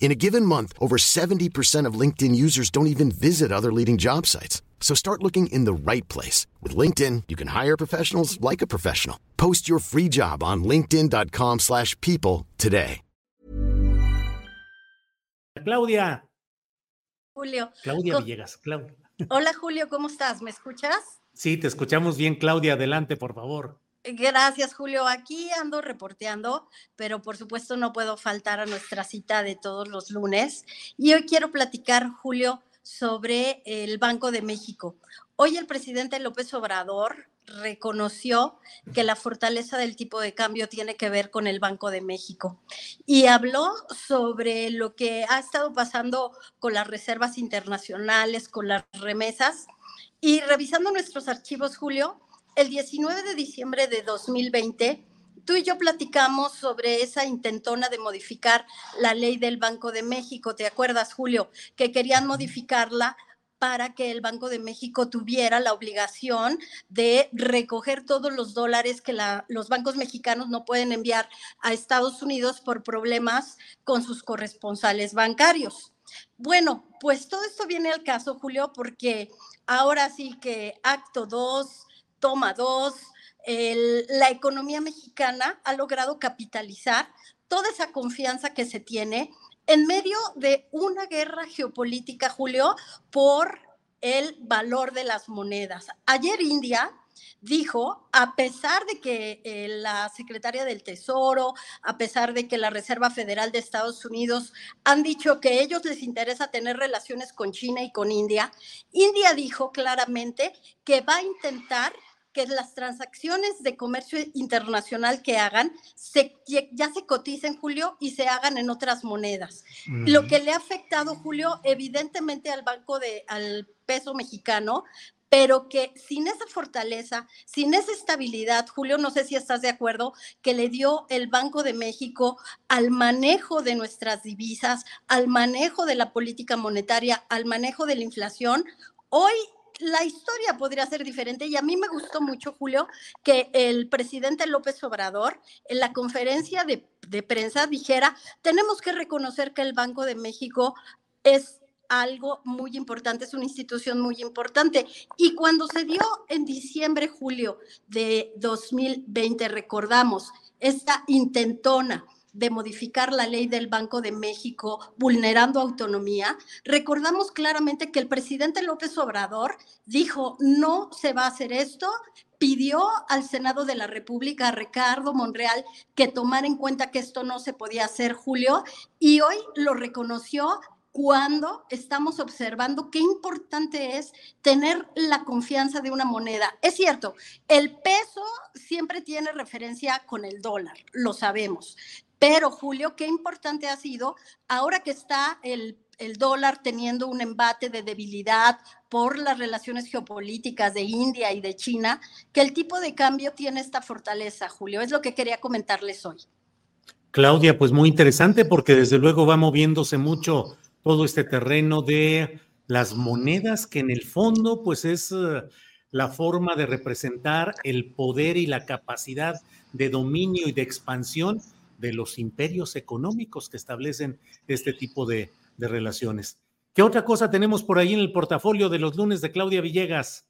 In a given month, over 70% of LinkedIn users don't even visit other leading job sites. So start looking in the right place. With LinkedIn, you can hire professionals like a professional. Post your free job on linkedin.com slash people today. Claudia. Julio. Claudia ¿Cómo- Villegas. Claudia. Hola Julio, ¿cómo estás? ¿Me escuchas? Sí, te escuchamos bien, Claudia. Adelante, por favor. Gracias, Julio. Aquí ando reporteando, pero por supuesto no puedo faltar a nuestra cita de todos los lunes. Y hoy quiero platicar, Julio, sobre el Banco de México. Hoy el presidente López Obrador reconoció que la fortaleza del tipo de cambio tiene que ver con el Banco de México y habló sobre lo que ha estado pasando con las reservas internacionales, con las remesas. Y revisando nuestros archivos, Julio, el 19 de diciembre de 2020, tú y yo platicamos sobre esa intentona de modificar la ley del Banco de México. ¿Te acuerdas, Julio? Que querían modificarla para que el Banco de México tuviera la obligación de recoger todos los dólares que la- los bancos mexicanos no pueden enviar a Estados Unidos por problemas con sus corresponsales bancarios. Bueno, pues todo esto viene al caso, Julio, porque ahora sí que acto 2, toma 2, la economía mexicana ha logrado capitalizar toda esa confianza que se tiene en medio de una guerra geopolítica, Julio, por el valor de las monedas. Ayer India dijo, a pesar de que eh, la secretaria del Tesoro, a pesar de que la Reserva Federal de Estados Unidos han dicho que a ellos les interesa tener relaciones con China y con India, India dijo claramente que va a intentar que las transacciones de comercio internacional que hagan se, ya se coticen, Julio, y se hagan en otras monedas. Uh -huh. Lo que le ha afectado, Julio, evidentemente al banco de, al peso mexicano, pero que sin esa fortaleza, sin esa estabilidad, Julio, no sé si estás de acuerdo, que le dio el Banco de México al manejo de nuestras divisas, al manejo de la política monetaria, al manejo de la inflación, hoy la historia podría ser diferente y a mí me gustó mucho, Julio, que el presidente López Obrador en la conferencia de, prensa dijera, tenemos que reconocer que el Banco de México es algo muy importante, es una institución muy importante. Y cuando se dio en diciembre, Julio de 2020, recordamos esta intentona de modificar la ley del Banco de México vulnerando autonomía, recordamos claramente que el presidente López Obrador dijo, no se va a hacer esto, pidió al Senado de la República, a Ricardo Monreal, que tomara en cuenta que esto no se podía hacer, Julio, y hoy lo reconoció cuando estamos observando qué importante es tener la confianza de una moneda. Es cierto, el peso siempre tiene referencia con el dólar, lo sabemos, pero, Julio, qué importante ha sido ahora que está el, el, dólar teniendo un embate de debilidad por las relaciones geopolíticas de India y de China, que el tipo de cambio tiene esta fortaleza, Julio. Es lo que quería comentarles hoy. Claudia, pues muy interesante porque desde luego va moviéndose mucho todo este terreno de las monedas, que en el fondo pues es uh, la forma de representar el poder y la capacidad de dominio y de expansión de los imperios económicos que establecen este tipo de, relaciones. ¿Qué otra cosa tenemos por ahí en el portafolio de los lunes de Claudia Villegas?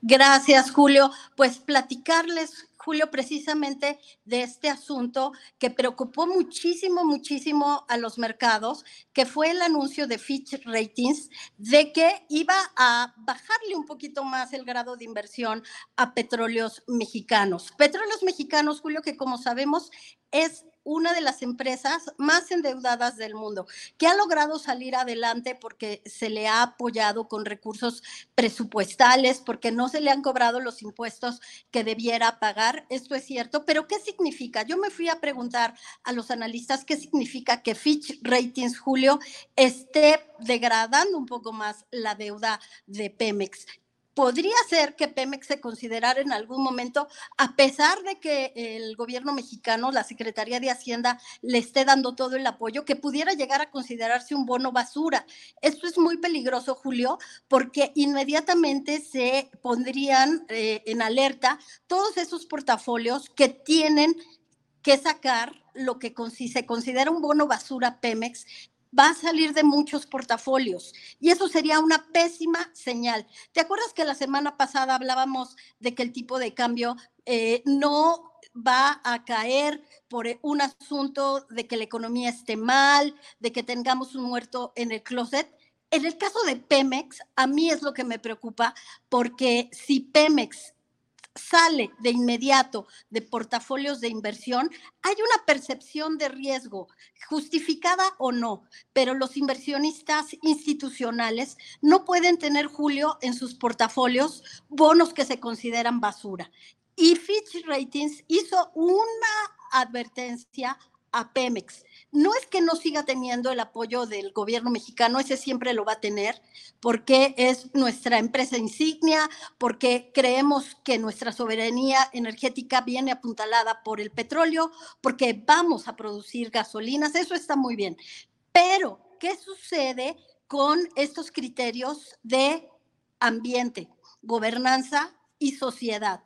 Gracias, Julio. Pues platicarles Julio, precisamente de este asunto que preocupó muchísimo, muchísimo a los mercados, que fue el anuncio de Fitch Ratings de que iba a bajarle un poquito más el grado de inversión a petróleos mexicanos. Petróleos mexicanos, Julio, que como sabemos es una de las empresas más endeudadas del mundo, que ha logrado salir adelante porque se le ha apoyado con recursos presupuestales, porque no se le han cobrado los impuestos que debiera pagar. Esto es cierto, pero ¿qué significa? Yo me fui a preguntar a los analistas qué significa que Fitch Ratings, Julio, esté degradando un poco más la deuda de Pemex podría ser que Pemex se considerara en algún momento, a pesar de que el gobierno mexicano, la Secretaría de Hacienda, le esté dando todo el apoyo, que pudiera llegar a considerarse un bono basura. Esto es muy peligroso, Julio, porque inmediatamente se pondrían eh, en alerta todos esos portafolios que tienen que sacar lo que se considera un bono basura Pemex va a salir de muchos portafolios y eso sería una pésima señal. ¿Te acuerdas que la semana pasada hablábamos de que el tipo de cambio eh, no va a caer por un asunto de que la economía esté mal, de que tengamos un muerto en el closet? En el caso de Pemex, a mí es lo que me preocupa porque si Pemex sale de inmediato de portafolios de inversión, hay una percepción de riesgo, justificada o no, pero los inversionistas institucionales no pueden tener, Julio, en sus portafolios bonos que se consideran basura. Y Fitch Ratings hizo una advertencia a Pemex no es que no siga teniendo el apoyo del gobierno mexicano, ese siempre lo va a tener, porque es nuestra empresa insignia, porque creemos que nuestra soberanía energética viene apuntalada por el petróleo, porque vamos a producir gasolinas, eso está muy bien. Pero, ¿qué sucede con estos criterios de ambiente, gobernanza y sociedad?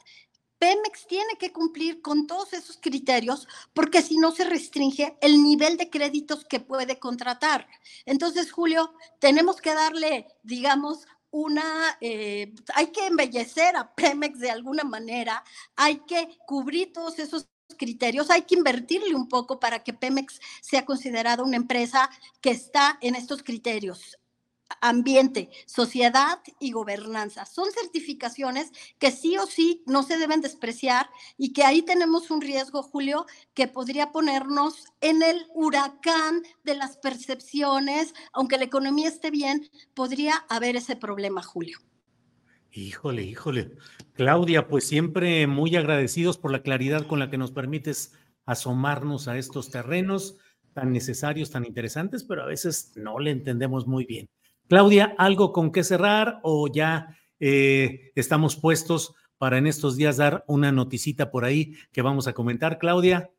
Pemex tiene que cumplir con todos esos criterios porque si no se restringe el nivel de créditos que puede contratar. Entonces, Julio, tenemos que darle, digamos, una, eh, hay que embellecer a Pemex de alguna manera, hay que cubrir todos esos criterios, hay que invertirle un poco para que Pemex sea considerada una empresa que está en estos criterios ambiente, sociedad y gobernanza. Son certificaciones que sí o sí no se deben despreciar y que ahí tenemos un riesgo, Julio, que podría ponernos en el huracán de las percepciones, aunque la economía esté bien, podría haber ese problema, Julio. Híjole, híjole. Claudia, pues siempre muy agradecidos por la claridad con la que nos permites asomarnos a estos terrenos tan necesarios, tan interesantes, pero a veces no le entendemos muy bien. Claudia, ¿algo con qué cerrar o ya eh, estamos puestos para en estos días dar una noticita por ahí que vamos a comentar, Claudia?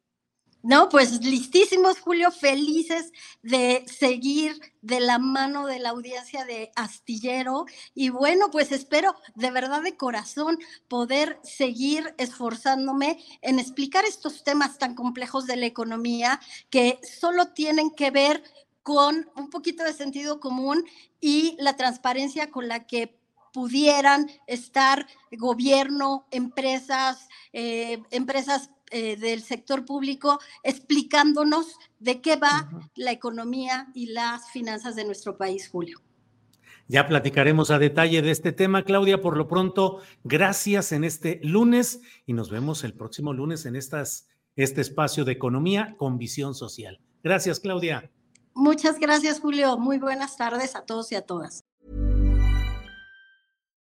No, pues listísimos, Julio, felices de seguir de la mano de la audiencia de Astillero. Y bueno, pues espero de verdad de corazón poder seguir esforzándome en explicar estos temas tan complejos de la economía que solo tienen que ver con un poquito de sentido común y la transparencia con la que pudieran estar gobierno, empresas, eh, empresas eh, del sector público explicándonos de qué va la economía y las finanzas de nuestro país, Julio. Ya platicaremos a detalle de este tema, Claudia. Por lo pronto, gracias en este lunes y nos vemos el próximo lunes en estas, este espacio de economía con visión social. Gracias, Claudia. Muchas gracias, Julio. Muy buenas tardes a todos y a todas.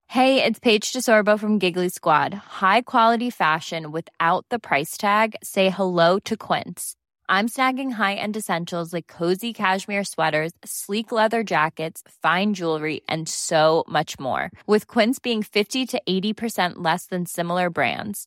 Hey, it's Paige DeSorbo from Giggly Squad. High quality fashion without the price tag. Say hello to Quince. I'm snagging high-end essentials like cozy cashmere sweaters, sleek leather jackets, fine jewelry, and so much more. With Quince being 50 to 80% less than similar brands